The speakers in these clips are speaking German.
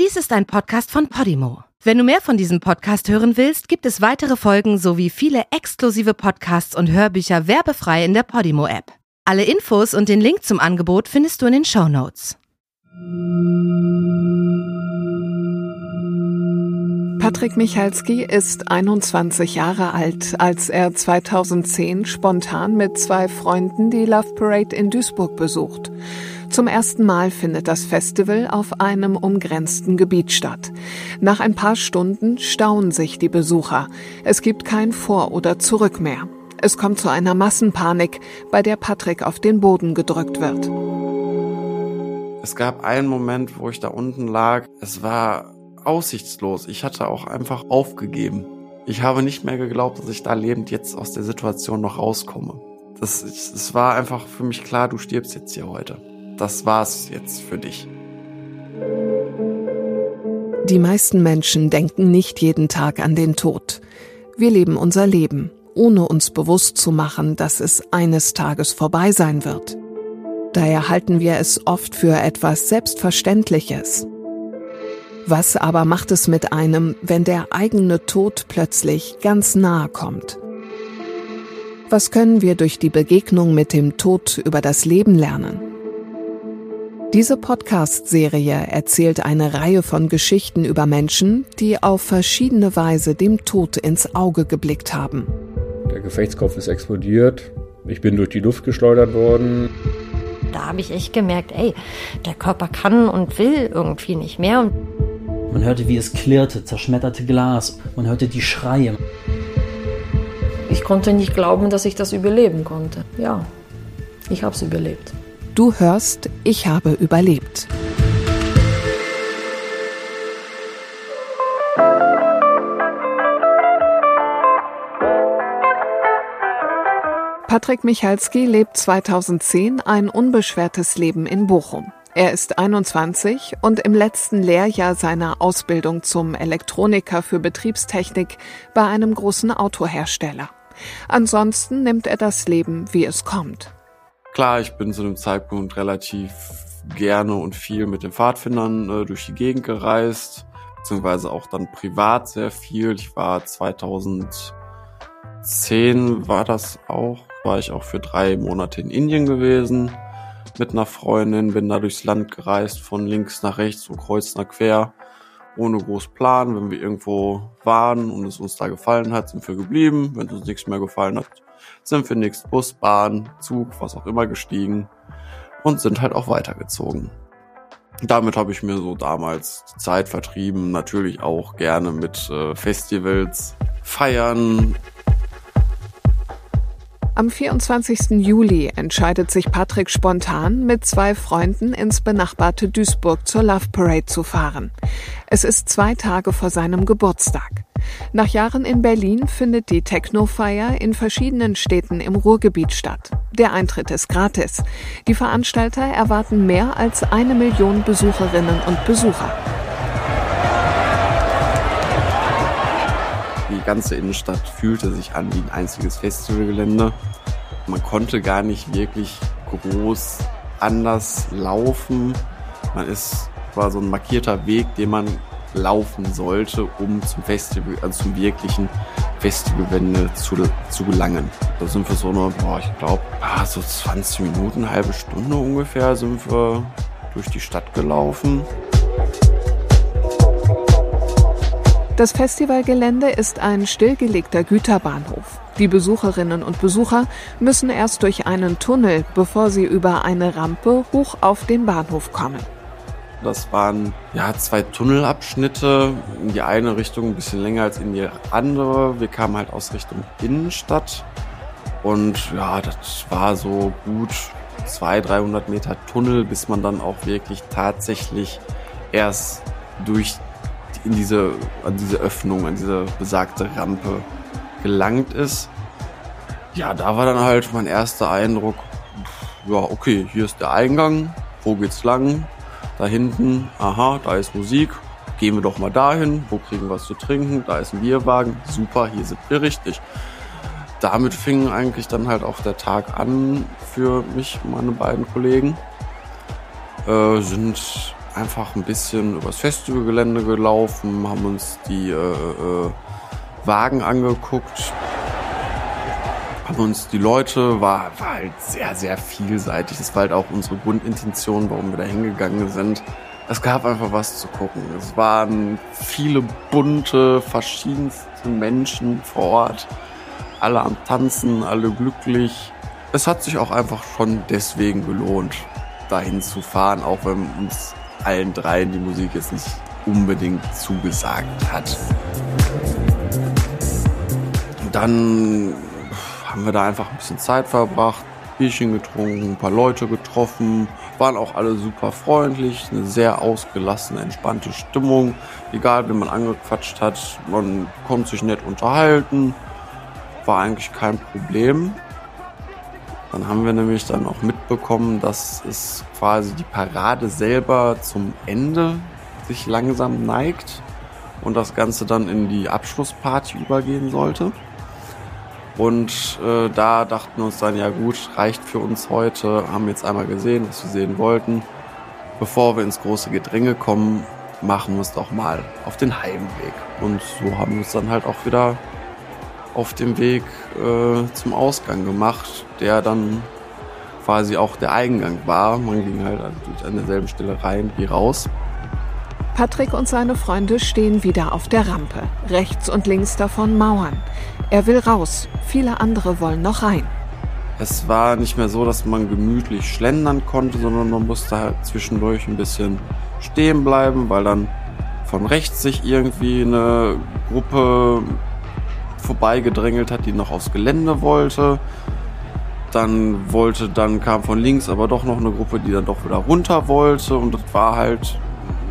Dies ist ein Podcast von Podimo. Wenn du mehr von diesem Podcast hören willst, gibt es weitere Folgen sowie viele exklusive Podcasts und Hörbücher werbefrei in der Podimo-App. Alle Infos und den Link zum Angebot findest du in den Show Notes. Patrick Michalski ist 21 Jahre alt, als er 2010 spontan mit zwei Freunden die Love Parade in Duisburg besucht. Zum ersten Mal findet das Festival auf einem umgrenzten Gebiet statt. Nach ein paar Stunden staunen sich die Besucher. Es gibt kein Vor- oder Zurück mehr. Es kommt zu einer Massenpanik, bei der Patrick auf den Boden gedrückt wird. Es gab einen Moment, wo ich da unten lag. Es war aussichtslos. Ich hatte auch einfach aufgegeben. Ich habe nicht mehr geglaubt, dass ich da lebend jetzt aus der Situation noch rauskomme. Das, es war einfach für mich klar, du stirbst jetzt hier heute. Das war's jetzt für dich. Die meisten Menschen denken nicht jeden Tag an den Tod. Wir leben unser Leben, ohne uns bewusst zu machen, dass es eines Tages vorbei sein wird. Daher halten wir es oft für etwas Selbstverständliches. Was aber macht es mit einem, wenn der eigene Tod plötzlich ganz nahe kommt? Was können wir durch die Begegnung mit dem Tod über das Leben lernen? Diese Podcast-Serie erzählt eine Reihe von Geschichten über Menschen, die auf verschiedene Weise dem Tod ins Auge geblickt haben. Der Gefechtskopf ist explodiert. Ich bin durch die Luft geschleudert worden. Da habe ich echt gemerkt, ey, der Körper kann und will irgendwie nicht mehr. Man hörte, wie es klirrte, zerschmetterte Glas. Man hörte die Schreie. Ich konnte nicht glauben, dass ich das überleben konnte. Ja, ich habe es überlebt. Du hörst, ich habe überlebt. Patrick Michalski lebt 2010 ein unbeschwertes Leben in Bochum. Er ist 21 und im letzten Lehrjahr seiner Ausbildung zum Elektroniker für Betriebstechnik bei einem großen Autohersteller. Ansonsten nimmt er das Leben, wie es kommt. Klar, ich bin zu dem Zeitpunkt relativ gerne und viel mit den Pfadfindern äh, durch die Gegend gereist, beziehungsweise auch dann privat sehr viel. Ich war 2010 war das auch, war ich auch für drei Monate in Indien gewesen mit einer Freundin, bin da durchs Land gereist, von links nach rechts, so kreuz nach quer, ohne groß Plan. Wenn wir irgendwo waren und es uns da gefallen hat, sind wir geblieben. Wenn es uns nichts mehr gefallen hat, sind wir nächst Bus, Bahn, Zug, was auch immer gestiegen und sind halt auch weitergezogen. Damit habe ich mir so damals die Zeit vertrieben, natürlich auch gerne mit äh, Festivals, Feiern, am 24. Juli entscheidet sich Patrick spontan, mit zwei Freunden ins benachbarte Duisburg zur Love Parade zu fahren. Es ist zwei Tage vor seinem Geburtstag. Nach Jahren in Berlin findet die Techno-Feier in verschiedenen Städten im Ruhrgebiet statt. Der Eintritt ist gratis. Die Veranstalter erwarten mehr als eine Million Besucherinnen und Besucher. Ganze Innenstadt fühlte sich an wie ein einziges Festivalgelände. Man konnte gar nicht wirklich groß anders laufen. Man ist, war so ein markierter Weg, den man laufen sollte, um zum Festival, also zum wirklichen Festivalwende zu, zu gelangen. Da sind wir so eine, boah, ich glaube, ah, so 20 Minuten, halbe Stunde ungefähr sind wir durch die Stadt gelaufen. Das Festivalgelände ist ein stillgelegter Güterbahnhof. Die Besucherinnen und Besucher müssen erst durch einen Tunnel, bevor sie über eine Rampe hoch auf den Bahnhof kommen. Das waren ja zwei Tunnelabschnitte in die eine Richtung ein bisschen länger als in die andere. Wir kamen halt aus Richtung Innenstadt und ja, das war so gut 200, 300 Meter Tunnel, bis man dann auch wirklich tatsächlich erst durch in diese, an diese Öffnung, an diese besagte Rampe gelangt ist. Ja, da war dann halt mein erster Eindruck, ja, okay, hier ist der Eingang, wo geht's lang? Da hinten, aha, da ist Musik, gehen wir doch mal dahin, wo kriegen wir was zu trinken, da ist ein Bierwagen, super, hier sind wir richtig. Damit fing eigentlich dann halt auch der Tag an für mich, meine beiden Kollegen. Äh, sind einfach ein bisschen übers Festivalgelände gelaufen, haben uns die äh, äh, Wagen angeguckt, haben uns die Leute, war, war halt sehr, sehr vielseitig. Das war halt auch unsere Grundintention, warum wir da hingegangen sind. Es gab einfach was zu gucken. Es waren viele bunte, verschiedenste Menschen vor Ort. Alle am Tanzen, alle glücklich. Es hat sich auch einfach schon deswegen gelohnt, dahin zu fahren, auch wenn uns allen dreien die Musik jetzt nicht unbedingt zugesagt hat. Und dann haben wir da einfach ein bisschen Zeit verbracht, Bierchen getrunken, ein paar Leute getroffen, waren auch alle super freundlich, eine sehr ausgelassene, entspannte Stimmung. Egal, wie man angequatscht hat, man konnte sich nett unterhalten, war eigentlich kein Problem. Dann haben wir nämlich dann auch mitbekommen, dass es quasi die Parade selber zum Ende sich langsam neigt und das Ganze dann in die Abschlussparty übergehen sollte. Und äh, da dachten wir uns dann, ja gut, reicht für uns heute, haben jetzt einmal gesehen, was wir sehen wollten. Bevor wir ins große Gedränge kommen, machen wir es doch mal auf den Heimweg. Und so haben wir uns dann halt auch wieder auf dem Weg äh, zum Ausgang gemacht, der dann quasi auch der Eingang war. Man ging halt an derselben Stelle rein wie raus. Patrick und seine Freunde stehen wieder auf der Rampe. Rechts und links davon Mauern. Er will raus. Viele andere wollen noch rein. Es war nicht mehr so, dass man gemütlich schlendern konnte, sondern man musste halt zwischendurch ein bisschen stehen bleiben, weil dann von rechts sich irgendwie eine Gruppe vorbeigedrängelt hat, die noch aufs Gelände wollte. Dann wollte, dann kam von links aber doch noch eine Gruppe, die dann doch wieder runter wollte und das war halt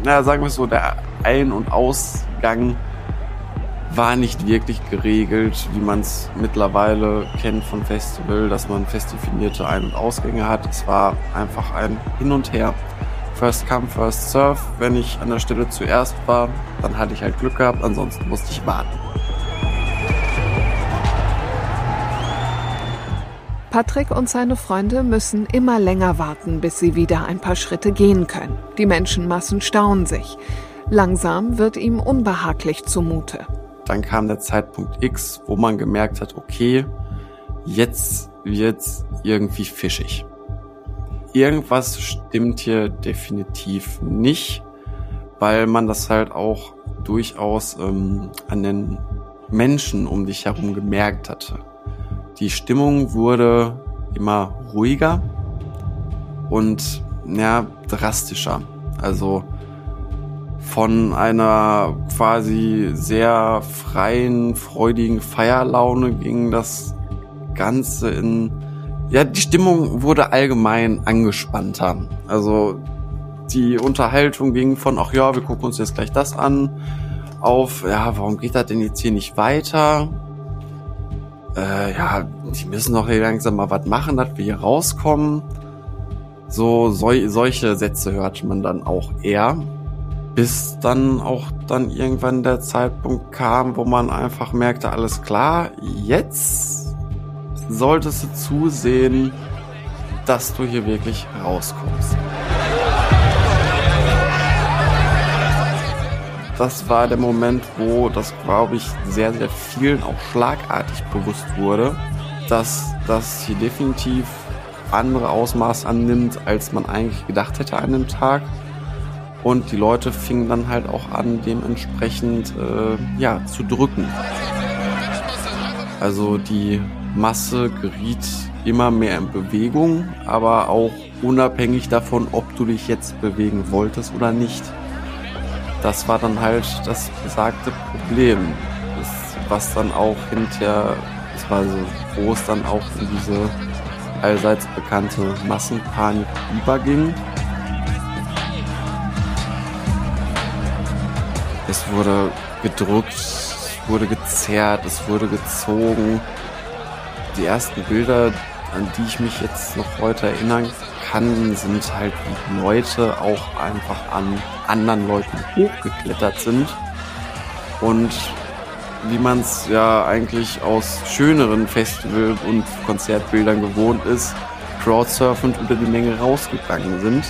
naja, sagen wir es so, der Ein- und Ausgang war nicht wirklich geregelt, wie man es mittlerweile kennt von Festival, dass man fest definierte Ein- und Ausgänge hat. Es war einfach ein Hin und Her. First come, first serve. Wenn ich an der Stelle zuerst war, dann hatte ich halt Glück gehabt, ansonsten musste ich warten. Patrick und seine Freunde müssen immer länger warten, bis sie wieder ein paar Schritte gehen können. Die Menschenmassen stauen sich. Langsam wird ihm unbehaglich zumute. Dann kam der Zeitpunkt X, wo man gemerkt hat, okay, jetzt wird's irgendwie fischig. Irgendwas stimmt hier definitiv nicht, weil man das halt auch durchaus ähm, an den Menschen um dich herum gemerkt hatte. Die Stimmung wurde immer ruhiger und ja, drastischer. Also von einer quasi sehr freien, freudigen Feierlaune ging das Ganze in ja, die Stimmung wurde allgemein angespannter. Also die Unterhaltung ging von, ach ja, wir gucken uns jetzt gleich das an, auf, ja, warum geht das denn jetzt hier nicht weiter? Äh, ja, die müssen doch hier langsam mal was machen, dass wir hier rauskommen. So, sol solche Sätze hört man dann auch eher. Bis dann auch dann irgendwann der Zeitpunkt kam, wo man einfach merkte, alles klar, jetzt solltest du zusehen, dass du hier wirklich rauskommst. Das war der Moment, wo das, glaube ich, sehr, sehr vielen auch schlagartig bewusst wurde, dass das hier definitiv andere Ausmaß annimmt, als man eigentlich gedacht hätte an dem Tag. Und die Leute fingen dann halt auch an, dementsprechend äh, ja, zu drücken. Also die Masse geriet immer mehr in Bewegung, aber auch unabhängig davon, ob du dich jetzt bewegen wolltest oder nicht das war dann halt das besagte Problem, das, was dann auch hinterher, das war so, wo es dann auch in diese allseits bekannte Massenpanik überging. Es wurde gedrückt, es wurde gezerrt, es wurde gezogen. Die ersten Bilder, an die ich mich jetzt noch heute erinnern kann, sind halt, wie Leute auch einfach an anderen Leuten hochgeklettert sind. Und wie man es ja eigentlich aus schöneren Festival- und Konzertbildern gewohnt ist, crowdsurfend unter die Menge rausgegangen sind.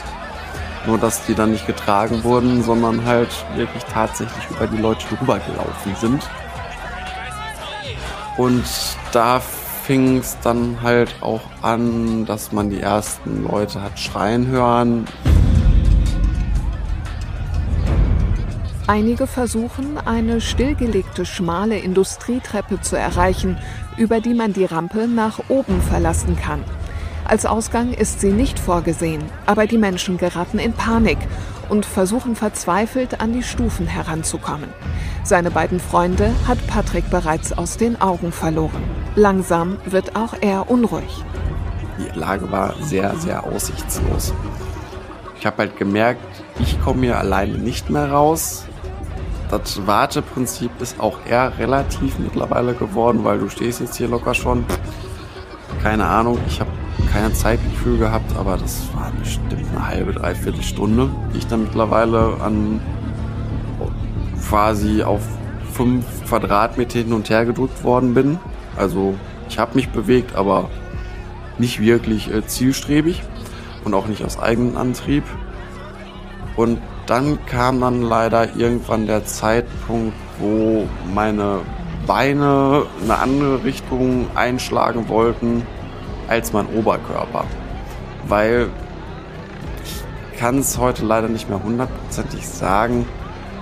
Nur, dass die dann nicht getragen wurden, sondern halt wirklich tatsächlich über die Leute drüber gelaufen sind. Und da fing es dann halt auch an, dass man die ersten Leute hat schreien hören. Einige versuchen, eine stillgelegte schmale Industrietreppe zu erreichen, über die man die Rampe nach oben verlassen kann. Als Ausgang ist sie nicht vorgesehen, aber die Menschen geraten in Panik und versuchen verzweifelt an die Stufen heranzukommen. Seine beiden Freunde hat Patrick bereits aus den Augen verloren. Langsam wird auch er unruhig. Die Lage war sehr, sehr aussichtslos. Ich habe halt gemerkt, ich komme hier alleine nicht mehr raus. Das Warteprinzip ist auch eher relativ mittlerweile geworden, weil du stehst jetzt hier locker schon. Keine Ahnung, ich habe keine Zeitgefühl gehabt, aber das war bestimmt eine halbe, dreiviertel Stunde, die ich dann mittlerweile an quasi auf fünf Quadratmeter hin und her gedrückt worden bin. Also ich habe mich bewegt, aber nicht wirklich äh, zielstrebig und auch nicht aus eigenem Antrieb. Und dann kam dann leider irgendwann der Zeitpunkt, wo meine Beine eine andere Richtung einschlagen wollten als mein Oberkörper. Weil ich kann es heute leider nicht mehr hundertprozentig sagen.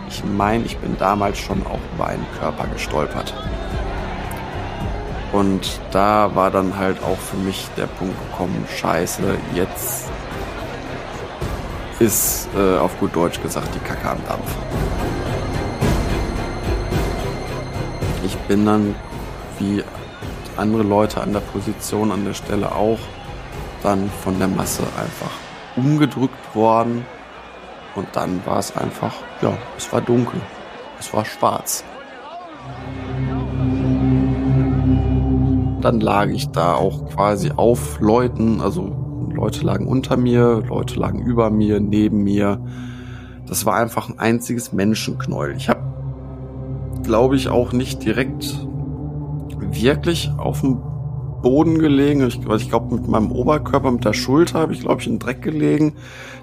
Ich meine, ich bin damals schon auch über einen Körper gestolpert. Und da war dann halt auch für mich der Punkt gekommen, scheiße, jetzt ist äh, auf gut Deutsch gesagt die Kacke am Dampf. Ich bin dann wie andere Leute an der Position, an der Stelle auch, dann von der Masse einfach umgedrückt worden. Und dann war es einfach, ja, es war dunkel. Es war schwarz. Dann lag ich da auch quasi auf Leuten, also Leute lagen unter mir, Leute lagen über mir, neben mir. Das war einfach ein einziges Menschenknäuel. Ich habe, glaube ich, auch nicht direkt wirklich auf dem Boden gelegen. Ich, ich glaube, mit meinem Oberkörper, mit der Schulter habe ich, glaube ich, in Dreck gelegen.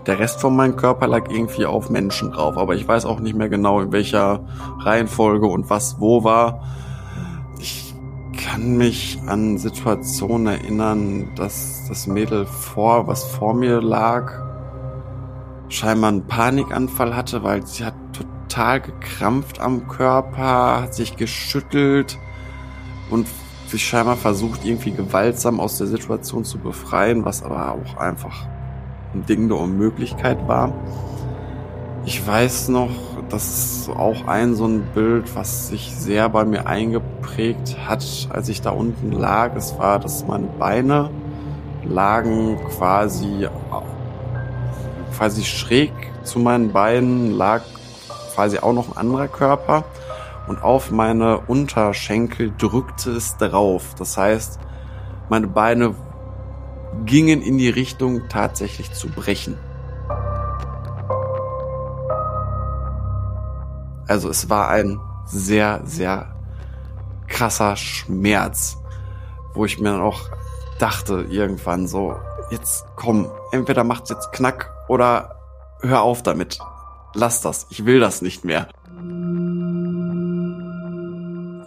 Der Rest von meinem Körper lag irgendwie auf Menschen drauf. Aber ich weiß auch nicht mehr genau, in welcher Reihenfolge und was wo war. Ich kann mich an Situationen erinnern, dass das Mädel vor, was vor mir lag, scheinbar einen Panikanfall hatte, weil sie hat total gekrampft am Körper, hat sich geschüttelt und sich scheinbar versucht, irgendwie gewaltsam aus der Situation zu befreien, was aber auch einfach ein Ding der Unmöglichkeit war. Ich weiß noch, das ist auch ein so ein Bild, was sich sehr bei mir eingeprägt hat, als ich da unten lag. Es war, dass meine Beine lagen quasi, quasi schräg zu meinen Beinen lag quasi auch noch ein anderer Körper und auf meine Unterschenkel drückte es drauf. Das heißt, meine Beine gingen in die Richtung tatsächlich zu brechen. Also es war ein sehr, sehr krasser Schmerz, wo ich mir dann auch dachte irgendwann so, jetzt komm, entweder macht's jetzt Knack oder hör auf damit. Lass das, ich will das nicht mehr.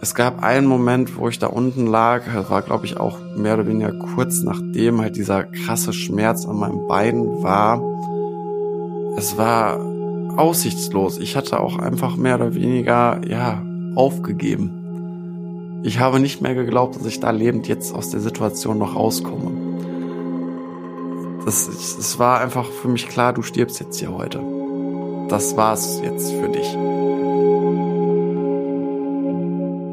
Es gab einen Moment, wo ich da unten lag, das war glaube ich auch mehr oder weniger kurz nachdem halt dieser krasse Schmerz an meinem Bein war. Es war aussichtslos. Ich hatte auch einfach mehr oder weniger, ja, aufgegeben. Ich habe nicht mehr geglaubt, dass ich da lebend jetzt aus der Situation noch rauskomme. Das, es war einfach für mich klar, du stirbst jetzt hier heute. Das war's jetzt für dich.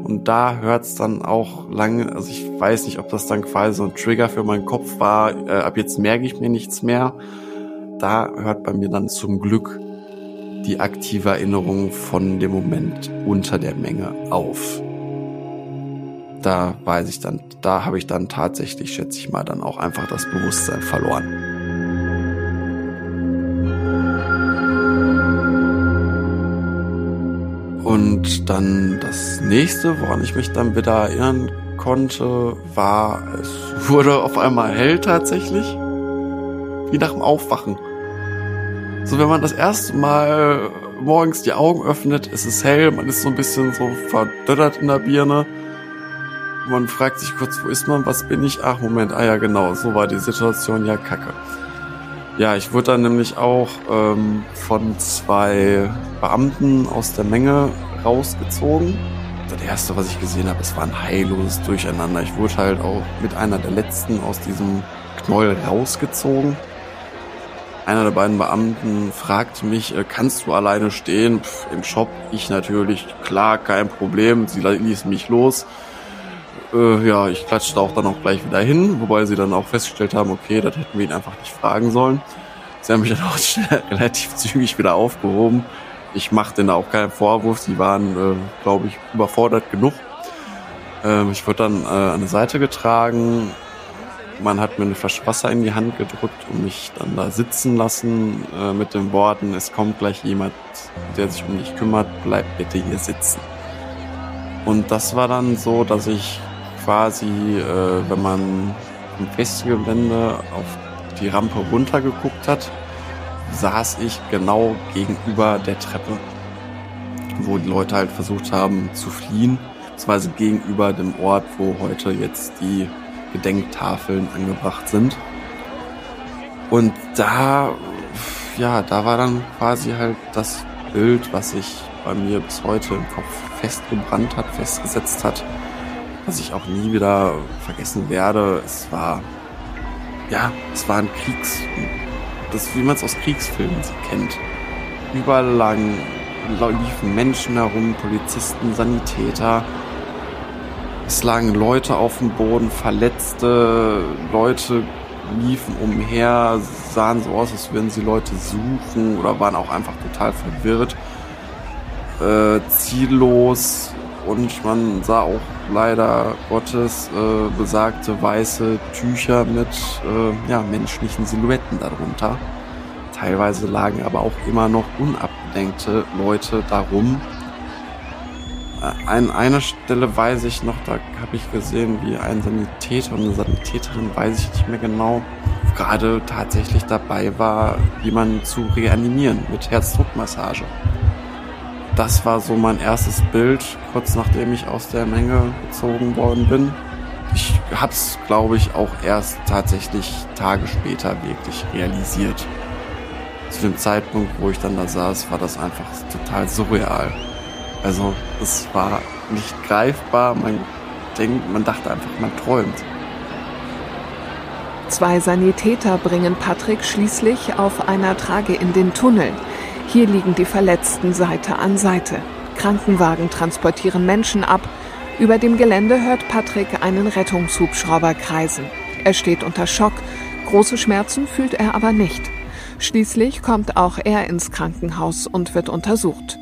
Und da hört's dann auch lange, also ich weiß nicht, ob das dann quasi so ein Trigger für meinen Kopf war, äh, ab jetzt merke ich mir nichts mehr. Da hört bei mir dann zum Glück die aktive Erinnerung von dem Moment unter der Menge auf. Da weiß ich dann, da habe ich dann tatsächlich, schätze ich mal, dann auch einfach das Bewusstsein verloren. Und dann das nächste, woran ich mich dann wieder erinnern konnte, war, es wurde auf einmal hell tatsächlich. Wie nach dem Aufwachen. So, wenn man das erste Mal morgens die Augen öffnet, ist es hell, man ist so ein bisschen so verdöttert in der Birne. Man fragt sich kurz, wo ist man, was bin ich? Ach, Moment, ah ja, genau, so war die Situation, ja, kacke. Ja, ich wurde dann nämlich auch ähm, von zwei Beamten aus der Menge rausgezogen. Das erste, was ich gesehen habe, es war ein heilloses Durcheinander. Ich wurde halt auch mit einer der letzten aus diesem Knoll rausgezogen. Einer der beiden Beamten fragte mich, äh, kannst du alleine stehen? Pff, Im Shop, ich natürlich, klar, kein Problem. Sie ließ mich los. Äh, ja, ich klatschte auch dann auch gleich wieder hin, wobei sie dann auch festgestellt haben, okay, das hätten wir ihn einfach nicht fragen sollen. Sie haben mich dann auch relativ zügig wieder aufgehoben. Ich machte denen auch keinen Vorwurf, sie waren, äh, glaube ich, überfordert genug. Ähm, ich wurde dann äh, an die Seite getragen, man hat mir eine Flasche Wasser in die Hand gedrückt und mich dann da sitzen lassen äh, mit den Worten, es kommt gleich jemand, der sich um dich kümmert, bleib bitte hier sitzen. Und das war dann so, dass ich quasi, äh, wenn man im Festivalgelände auf die Rampe runtergeguckt hat, saß ich genau gegenüber der Treppe, wo die Leute halt versucht haben zu fliehen, beziehungsweise gegenüber dem Ort, wo heute jetzt die Gedenktafeln angebracht sind. Und da, ja, da war dann quasi halt das Bild, was sich bei mir bis heute im Kopf festgebrannt hat, festgesetzt hat, was ich auch nie wieder vergessen werde. Es war, ja, es war ein Kriegs, das, wie man es aus Kriegsfilmen kennt. Überall lang liefen Menschen herum, Polizisten, Sanitäter, es lagen Leute auf dem Boden, verletzte Leute liefen umher, sahen so aus, als würden sie Leute suchen oder waren auch einfach total verwirrt, äh, ziellos und man sah auch leider Gottes äh, besagte weiße Tücher mit äh, ja, menschlichen Silhouetten darunter. Teilweise lagen aber auch immer noch unabgedenkte Leute darum, an einer Stelle weiß ich noch, da habe ich gesehen, wie ein Sanitäter und eine Sanitäterin, weiß ich nicht mehr genau, gerade tatsächlich dabei war, jemanden zu reanimieren mit Herzdruckmassage. Das war so mein erstes Bild, kurz nachdem ich aus der Menge gezogen worden bin. Ich habe es, glaube ich, auch erst tatsächlich Tage später wirklich realisiert. Zu dem Zeitpunkt, wo ich dann da saß, war das einfach total surreal. Also es war nicht greifbar. Man denkt, man dachte einfach, man träumt. Zwei Sanitäter bringen Patrick schließlich auf einer Trage in den Tunnel. Hier liegen die Verletzten Seite an Seite. Krankenwagen transportieren Menschen ab. Über dem Gelände hört Patrick einen Rettungshubschrauber kreisen. Er steht unter Schock. Große Schmerzen fühlt er aber nicht. Schließlich kommt auch er ins Krankenhaus und wird untersucht.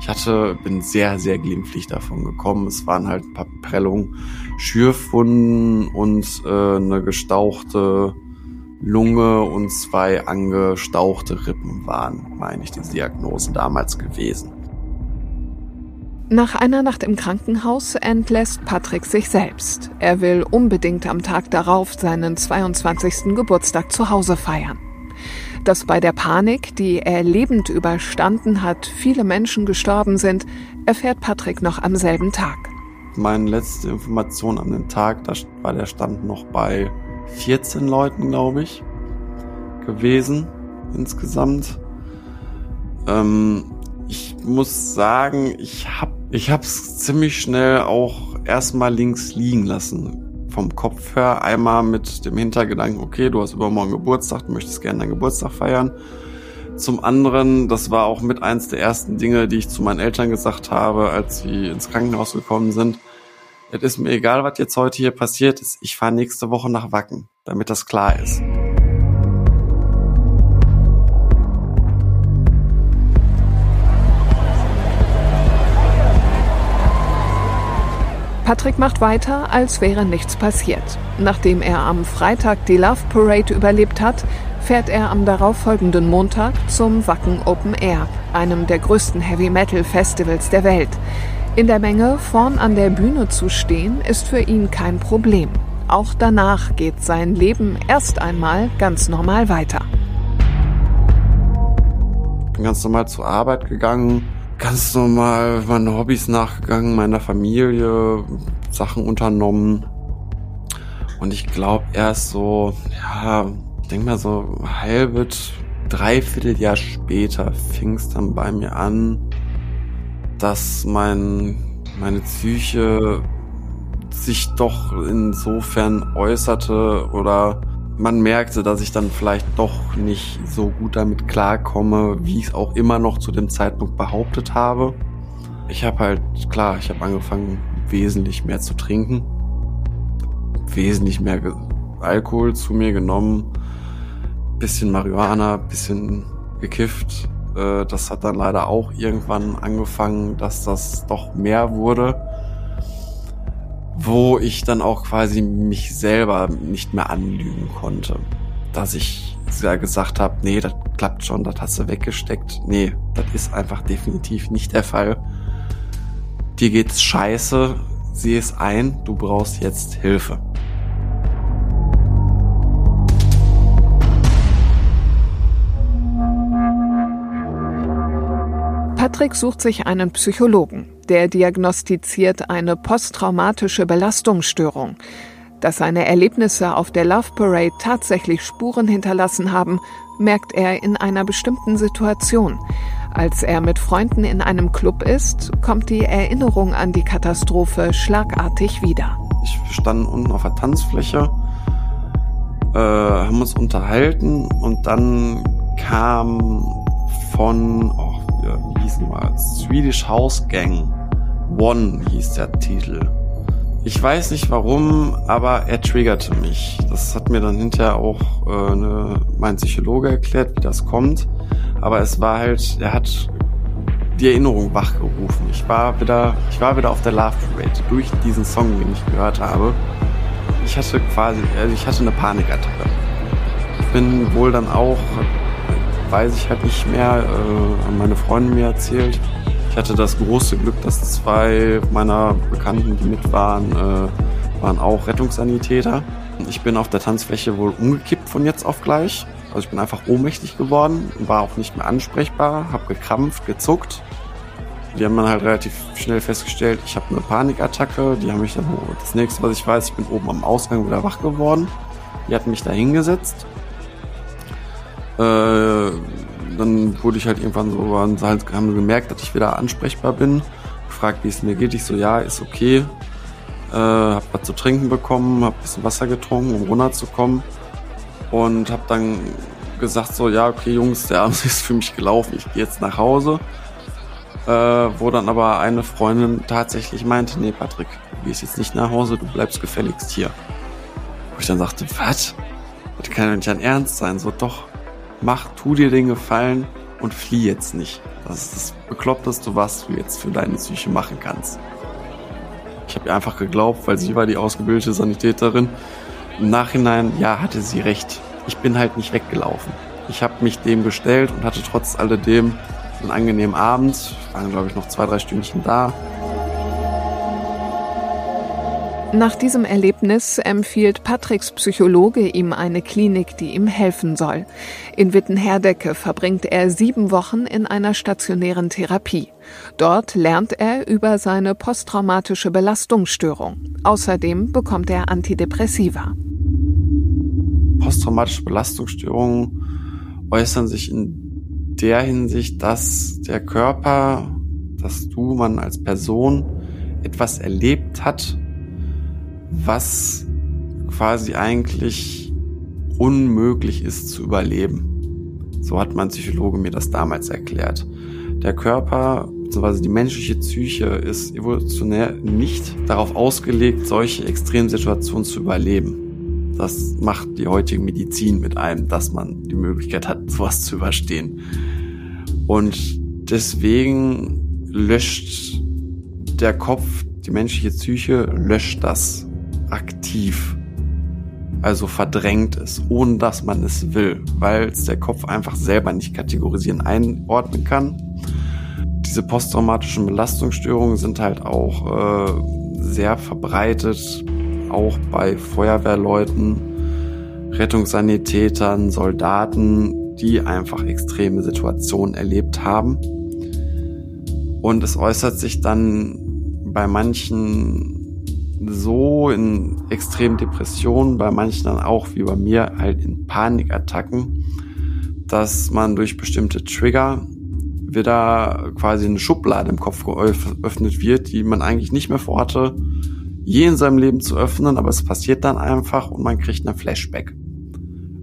Ich hatte, bin sehr, sehr glimpflich davon gekommen. Es waren halt ein paar Prellungen, Schürfwunden und äh, eine gestauchte Lunge und zwei angestauchte Rippen waren, meine ich, die Diagnosen damals gewesen. Nach einer Nacht im Krankenhaus entlässt Patrick sich selbst. Er will unbedingt am Tag darauf seinen 22. Geburtstag zu Hause feiern dass bei der Panik, die er lebend überstanden hat, viele Menschen gestorben sind, erfährt Patrick noch am selben Tag. Meine letzte Information an den Tag, da war der Stand noch bei 14 Leuten, glaube ich, gewesen insgesamt. Ähm, ich muss sagen, ich habe ich hab's ziemlich schnell auch erstmal links liegen lassen vom Kopf her einmal mit dem Hintergedanken, okay, du hast übermorgen Geburtstag, du möchtest gerne deinen Geburtstag feiern. Zum anderen, das war auch mit eins der ersten Dinge, die ich zu meinen Eltern gesagt habe, als sie ins Krankenhaus gekommen sind. Es ist mir egal, was jetzt heute hier passiert ist. Ich fahre nächste Woche nach Wacken, damit das klar ist. Patrick macht weiter, als wäre nichts passiert. Nachdem er am Freitag die Love Parade überlebt hat, fährt er am darauffolgenden Montag zum Wacken Open Air, einem der größten Heavy Metal Festivals der Welt. In der Menge vorn an der Bühne zu stehen, ist für ihn kein Problem. Auch danach geht sein Leben erst einmal ganz normal weiter. bin ganz normal zur Arbeit gegangen, ganz normal meine Hobbys nachgegangen, meiner Familie Sachen unternommen. Und ich glaube erst so, ja, ich denke mal so halbes, dreiviertel Jahr später fing es dann bei mir an, dass mein, meine Psyche sich doch insofern äußerte oder man merkte, dass ich dann vielleicht doch nicht so gut damit klarkomme, wie ich es auch immer noch zu dem Zeitpunkt behauptet habe. Ich habe halt, klar, ich habe angefangen, wesentlich mehr zu trinken, wesentlich mehr Alkohol zu mir genommen, bisschen Marihuana, bisschen gekifft. Äh, das hat dann leider auch irgendwann angefangen, dass das doch mehr wurde wo ich dann auch quasi mich selber nicht mehr anlügen konnte. Dass ich ja gesagt habe, nee, das klappt schon, das hast du weggesteckt. Nee, das ist einfach definitiv nicht der Fall. Dir geht's scheiße, sieh es ein, du brauchst jetzt Hilfe. Patrick sucht sich einen Psychologen. Der diagnostiziert eine posttraumatische Belastungsstörung. Dass seine Erlebnisse auf der Love Parade tatsächlich Spuren hinterlassen haben, merkt er in einer bestimmten Situation. Als er mit Freunden in einem Club ist, kommt die Erinnerung an die Katastrophe schlagartig wieder. Ich stand unten auf der Tanzfläche, äh, haben uns unterhalten und dann kam von, oh, Swedish House Gang One hieß der Titel. Ich weiß nicht warum, aber er triggerte mich. Das hat mir dann hinterher auch äh, ne, mein Psychologe erklärt, wie das kommt. Aber es war halt, er hat die Erinnerung wachgerufen. Ich war wieder, ich war wieder auf der Love Parade durch diesen Song, den ich gehört habe. Ich hatte quasi, also ich hatte eine Panikattacke. Ich bin wohl dann auch, weiß ich halt nicht mehr, äh, meine Freundin mir erzählt, ich hatte das große Glück, dass zwei meiner Bekannten, die mit waren, äh, waren auch Rettungssanitäter. Ich bin auf der Tanzfläche wohl umgekippt von jetzt auf gleich. Also ich bin einfach ohnmächtig geworden, war auch nicht mehr ansprechbar, habe gekrampft, gezuckt. Die haben dann halt relativ schnell festgestellt, ich habe eine Panikattacke. Die haben mich dann, das nächste, was ich weiß, ich bin oben am Ausgang wieder wach geworden. Die hatten mich da hingesetzt. Äh, dann wurde ich halt irgendwann so, waren, halt, haben gemerkt, dass ich wieder ansprechbar bin. Gefragt, wie es mir geht. Ich so, ja, ist okay. Äh, hab was zu trinken bekommen, hab ein bisschen Wasser getrunken, um runterzukommen. Und hab dann gesagt so, ja, okay, Jungs, der Abend ist für mich gelaufen, ich gehe jetzt nach Hause. Äh, wo dann aber eine Freundin tatsächlich meinte, nee, Patrick, du gehst jetzt nicht nach Hause, du bleibst gefälligst hier. Wo ich dann sagte, was? Das kann doch nicht ein Ernst sein. So, doch, mach, tu dir den Gefallen und flieh jetzt nicht. Das ist das Bekloppteste, was du jetzt für deine Psyche machen kannst. Ich habe ihr einfach geglaubt, weil sie war die ausgebildete Sanitäterin. Im Nachhinein, ja, hatte sie recht. Ich bin halt nicht weggelaufen. Ich habe mich dem gestellt und hatte trotz alledem einen angenehmen Abend. Waren, glaube ich, noch zwei, drei Stündchen da. Nach diesem Erlebnis empfiehlt Patricks Psychologe ihm eine Klinik, die ihm helfen soll. In Wittenherdecke verbringt er sieben Wochen in einer stationären Therapie. Dort lernt er über seine posttraumatische Belastungsstörung. Außerdem bekommt er Antidepressiva. Posttraumatische Belastungsstörungen äußern sich in der Hinsicht, dass der Körper, dass du, man als Person etwas erlebt hat, was quasi eigentlich unmöglich ist zu überleben. So hat mein Psychologe mir das damals erklärt. Der Körper bzw. die menschliche Psyche ist evolutionär nicht darauf ausgelegt, solche Extremsituationen zu überleben. Das macht die heutige Medizin mit einem, dass man die Möglichkeit hat, sowas zu überstehen. Und deswegen löscht der Kopf, die menschliche Psyche löscht das aktiv, also verdrängt es, ohne dass man es will, weil es der Kopf einfach selber nicht kategorisieren, einordnen kann. Diese posttraumatischen Belastungsstörungen sind halt auch äh, sehr verbreitet, auch bei Feuerwehrleuten, Rettungssanitätern, Soldaten, die einfach extreme Situationen erlebt haben. Und es äußert sich dann bei manchen so in extremen Depressionen, bei manchen dann auch wie bei mir halt in Panikattacken, dass man durch bestimmte Trigger wieder quasi eine Schublade im Kopf geöffnet wird, die man eigentlich nicht mehr vorhatte, je in seinem Leben zu öffnen, aber es passiert dann einfach und man kriegt einen Flashback.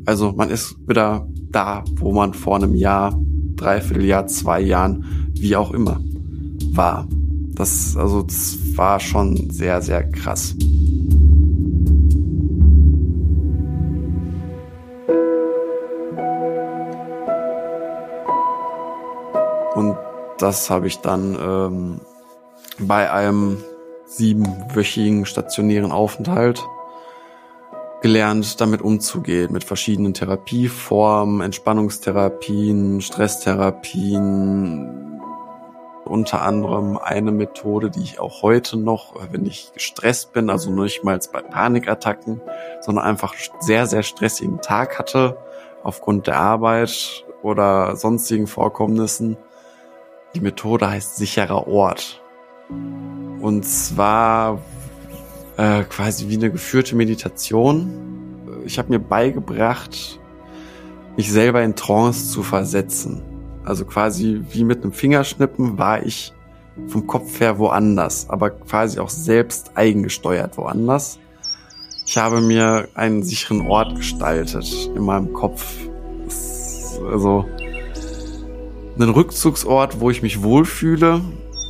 Also man ist wieder da, wo man vor einem Jahr, dreiviertel Jahr, zwei Jahren, wie auch immer, war. Das, also, das war schon sehr, sehr krass. Und das habe ich dann ähm, bei einem siebenwöchigen stationären Aufenthalt gelernt, damit umzugehen, mit verschiedenen Therapieformen, Entspannungstherapien, Stresstherapien, unter anderem eine Methode, die ich auch heute noch, wenn ich gestresst bin, also nicht mal bei Panikattacken, sondern einfach sehr, sehr stressigen Tag hatte, aufgrund der Arbeit oder sonstigen Vorkommnissen. Die Methode heißt sicherer Ort. Und zwar äh, quasi wie eine geführte Meditation. Ich habe mir beigebracht, mich selber in Trance zu versetzen. Also quasi wie mit einem Fingerschnippen war ich vom Kopf her woanders, aber quasi auch selbst eigengesteuert woanders. Ich habe mir einen sicheren Ort gestaltet in meinem Kopf. Also einen Rückzugsort, wo ich mich wohlfühle,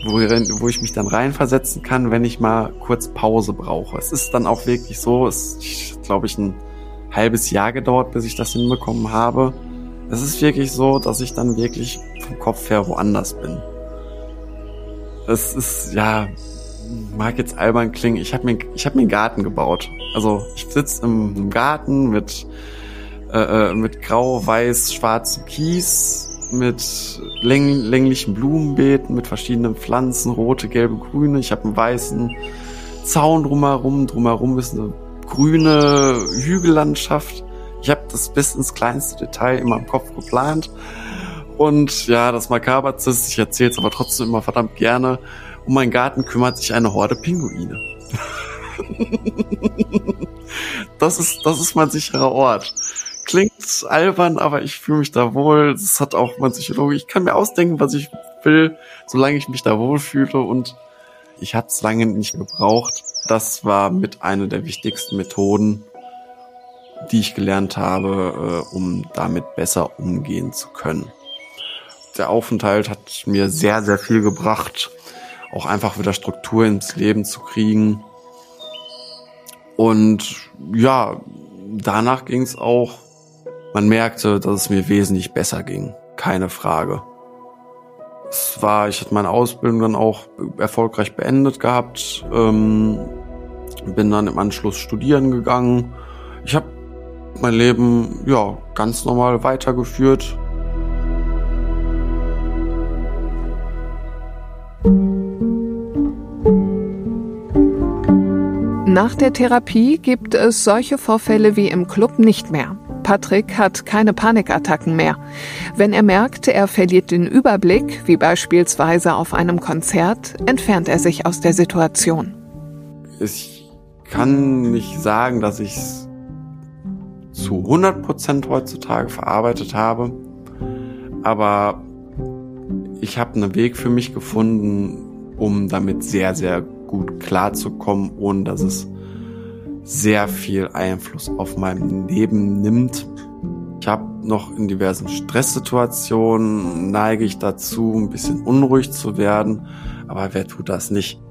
wo, ich mich dann reinversetzen kann, wenn ich mal kurz Pause brauche. Es ist dann auch wirklich so, es glaube ich ein halbes Jahr gedauert, bis ich das hinbekommen habe es ist wirklich so, dass ich dann wirklich vom Kopf her woanders bin. Es ist, ja, mag jetzt albern klingen, ich habe mir, ich hab mir einen Garten gebaut. Also ich sitze im, Garten mit, äh, äh, mit grau, weiß, schwarzem Kies, mit läng, länglichen Blumenbeeten, mit verschiedenen Pflanzen, rote, gelbe, grüne. Ich habe einen weißen Zaun drumherum. Drumherum ist eine grüne Hügellandschaft. Ich habe das bis ins kleinste Detail immer im Kopf geplant. Und ja, das Makaberste ist, ich erzähle es aber trotzdem immer verdammt gerne, um meinen Garten kümmert sich eine Horde Pinguine. das ist, das ist mein sicherer Ort. Klingt albern, aber ich fühle mich da wohl. Das hat auch mein Psychologe. Ich kann mir ausdenken, was ich will, solange ich mich da wohlfühle und ich hatte es lange nicht gebraucht. Das war mit einer der wichtigsten Methoden, die ich gelernt habe, äh, um damit besser umgehen zu können. Der Aufenthalt hat mir sehr, sehr viel gebracht, auch einfach wieder Struktur ins Leben zu kriegen. Und ja, danach ging es auch, man merkte, dass es mir wesentlich besser ging, keine Frage. Es war, ich hatte meine Ausbildung dann auch erfolgreich beendet gehabt, ähm, bin dann im Anschluss studieren gegangen. Ich habe mein Leben ja ganz normal weitergeführt. Nach der Therapie gibt es solche Vorfälle wie im Club nicht mehr. Patrick hat keine Panikattacken mehr. Wenn er merkt, er verliert den Überblick, wie beispielsweise auf einem Konzert, entfernt er sich aus der Situation. Ich kann nicht sagen, dass ich es zu 100% heutzutage verarbeitet habe. Aber ich habe einen Weg für mich gefunden, um damit sehr, sehr gut klarzukommen, ohne dass es sehr viel Einfluss auf mein Leben nimmt. Ich habe noch in diversen Stresssituationen neige ich dazu, ein bisschen unruhig zu werden, aber wer tut das nicht?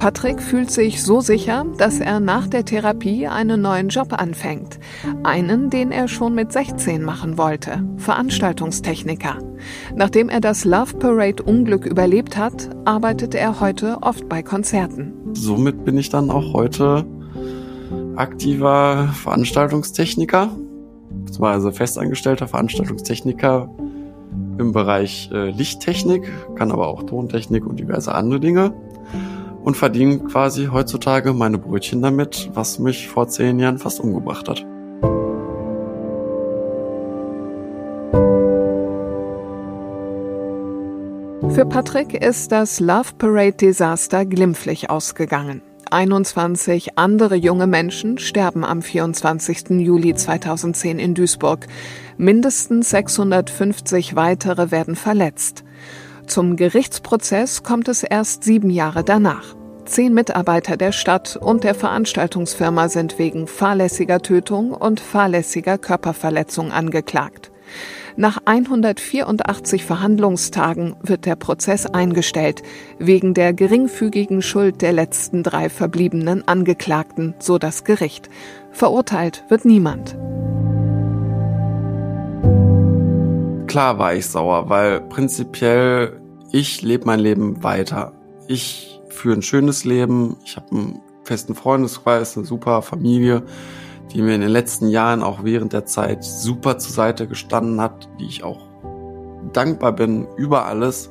Patrick fühlt sich so sicher, dass er nach der Therapie einen neuen Job anfängt. Einen, den er schon mit 16 machen wollte. Veranstaltungstechniker. Nachdem er das Love Parade Unglück überlebt hat, arbeitet er heute oft bei Konzerten. Somit bin ich dann auch heute aktiver Veranstaltungstechniker, beziehungsweise festangestellter Veranstaltungstechniker im Bereich äh, Lichttechnik, kann aber auch Tontechnik und diverse andere Dinge und verdiene quasi heutzutage meine Brötchen damit, was mich vor zehn Jahren fast umgebracht hat. Für Patrick ist das Love Parade Desaster glimpflich ausgegangen. 21 andere junge Menschen sterben am 24. Juli 2010 in Duisburg. Mindestens 650 weitere werden verletzt. Zum Gerichtsprozess kommt es erst sieben Jahre danach. Zehn Mitarbeiter der Stadt und der Veranstaltungsfirma sind wegen fahrlässiger Tötung und fahrlässiger Körperverletzung angeklagt. Nach 184 Verhandlungstagen wird der Prozess eingestellt, wegen der geringfügigen Schuld der letzten drei verbliebenen Angeklagten, so das Gericht. Verurteilt wird niemand. Klar war ich sauer, weil prinzipiell ich lebe mein Leben weiter. Ich führe ein schönes Leben, ich habe einen festen Freundeskreis, eine super Familie die mir in den letzten Jahren auch während der Zeit super zur Seite gestanden hat, die ich auch dankbar bin über alles.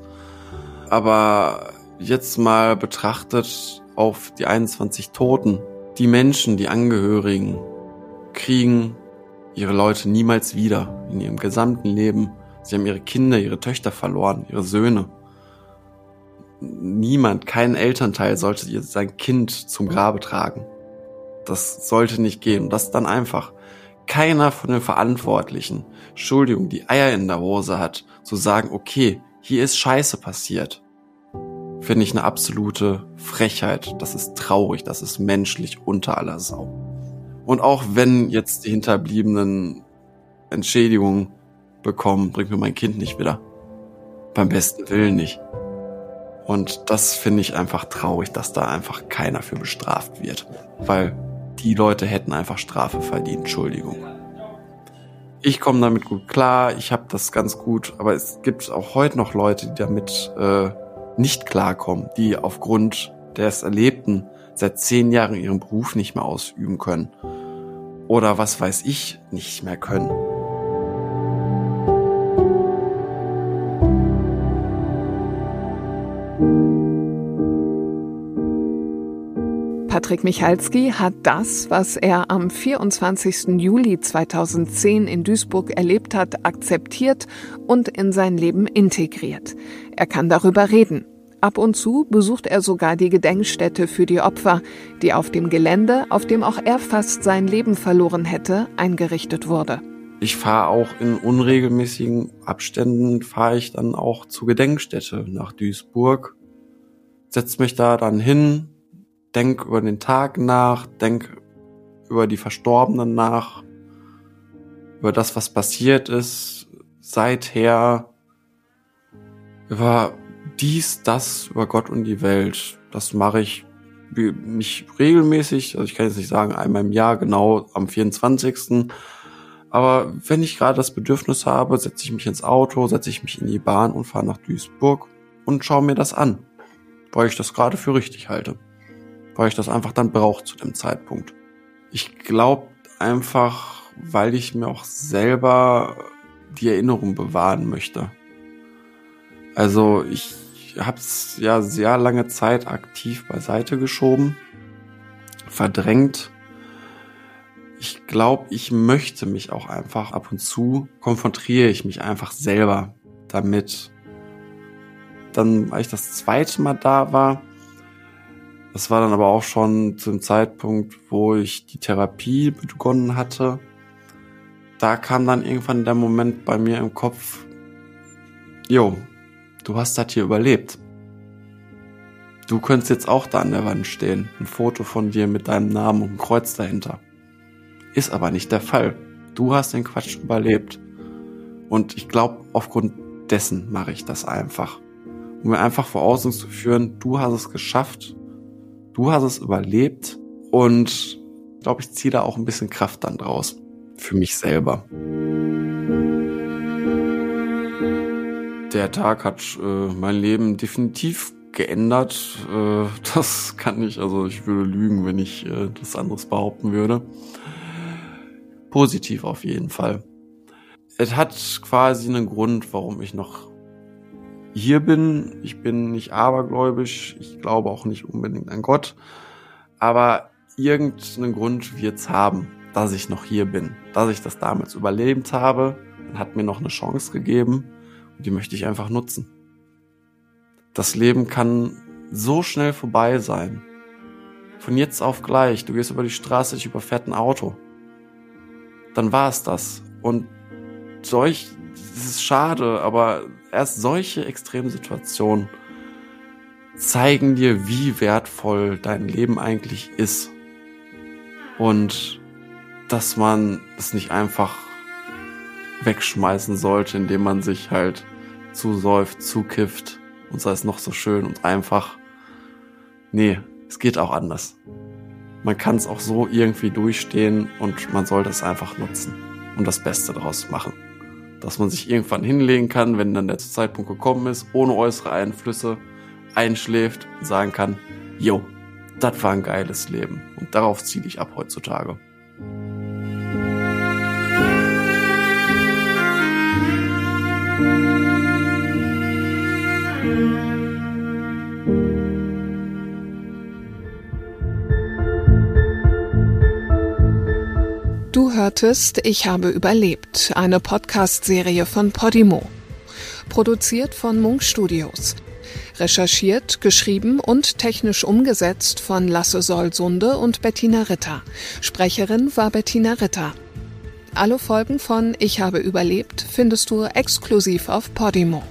Aber jetzt mal betrachtet auf die 21 Toten, die Menschen, die Angehörigen, kriegen ihre Leute niemals wieder in ihrem gesamten Leben. Sie haben ihre Kinder, ihre Töchter verloren, ihre Söhne. Niemand, kein Elternteil sollte sein Kind zum Grabe tragen. Das sollte nicht gehen. das dann einfach keiner von den Verantwortlichen, Entschuldigung, die Eier in der Hose hat, zu sagen, okay, hier ist Scheiße passiert, finde ich eine absolute Frechheit. Das ist traurig, das ist menschlich unter aller Sau. Und auch wenn jetzt die Hinterbliebenen Entschädigung bekommen, bringt mir mein Kind nicht wieder. Beim besten Willen nicht. Und das finde ich einfach traurig, dass da einfach keiner für bestraft wird. Weil die Leute hätten einfach Strafe verdient, Entschuldigung. Ich komme damit gut klar, ich habe das ganz gut, aber es gibt auch heute noch Leute, die damit äh, nicht klarkommen, die aufgrund des Erlebten seit zehn Jahren ihren Beruf nicht mehr ausüben können. Oder was weiß ich, nicht mehr können. Patrick Michalski hat das, was er am 24. Juli 2010 in Duisburg erlebt hat, akzeptiert und in sein Leben integriert. Er kann darüber reden. Ab und zu besucht er sogar die Gedenkstätte für die Opfer, die auf dem Gelände, auf dem auch er fast sein Leben verloren hätte, eingerichtet wurde. Ich fahre auch in unregelmäßigen Abständen, fahre ich dann auch zur Gedenkstätte nach Duisburg, setze mich da dann hin, denk über den Tag nach, denk über die Verstorbenen nach, über das, was passiert ist, seither, über dies, das, über Gott und die Welt. Das mache ich nicht regelmäßig, also ich kann jetzt nicht sagen einmal im Jahr, genau am 24. Aber wenn ich gerade das Bedürfnis habe, setze ich mich ins Auto, setze ich mich in die Bahn und fahre nach Duisburg und schaue mir das an, weil ich das gerade für richtig halte weil ich das einfach dann brauche zu dem Zeitpunkt. Ich glaube einfach, weil ich mir auch selber die Erinnerung bewahren möchte. Also ich habe es ja sehr lange Zeit aktiv beiseite geschoben, verdrängt. Ich glaube, ich möchte mich auch einfach ab und zu konfrontiere ich mich einfach selber damit. Dann, als ich das zweite Mal da war, das war dann aber auch schon zum Zeitpunkt, wo ich die Therapie begonnen hatte. Da kam dann irgendwann der Moment bei mir im Kopf, jo, du hast das hier überlebt. Du könntest jetzt auch da an der Wand stehen, ein Foto von dir mit deinem Namen und ein Kreuz dahinter. Ist aber nicht der Fall. Du hast den Quatsch überlebt. Und ich glaube, aufgrund dessen mache ich das einfach. Um mir einfach vor Augen zu führen, du hast es geschafft Du hast es überlebt und glaube, ich ziehe da auch ein bisschen Kraft dann draus. Für mich selber. Der Tag hat äh, mein Leben definitiv geändert. Äh, das kann ich, also ich würde lügen, wenn ich äh, das anderes behaupten würde. Positiv auf jeden Fall. Es hat quasi einen Grund, warum ich noch hier bin. Ich bin nicht abergläubisch, ich glaube auch nicht unbedingt an Gott, aber irgendeinen Grund wird's haben, dass ich noch hier bin, dass ich das damals überlebt habe, hat mir noch eine Chance gegeben und die möchte ich einfach nutzen. Das Leben kann so schnell vorbei sein. Von jetzt auf gleich. Du gehst über die Straße, dich überfährt ein Auto. Dann war es das. Und solch, es ist schade, aber erst solche extremen Situationen zeigen dir, wie wertvoll dein Leben eigentlich ist. Und dass man es nicht einfach wegschmeißen sollte, indem man sich halt zusäuft, zukifft und sei es noch so schön und einfach. Nee, es geht auch anders. Man kann es auch so irgendwie durchstehen und man sollte es einfach nutzen und das Beste daraus machen. Dass man sich irgendwann hinlegen kann, wenn dann der Zeitpunkt gekommen ist, ohne äußere Einflüsse, einschläft und sagen kann, yo, das war ein geiles Leben. Und darauf ziele ich ab heutzutage. Du hörtest Ich habe überlebt, eine Podcast-Serie von Podimo. Produziert von Munk Studios. Recherchiert, geschrieben und technisch umgesetzt von Lasse Solsunde und Bettina Ritter. Sprecherin war Bettina Ritter. Alle Folgen von Ich habe überlebt findest du exklusiv auf Podimo.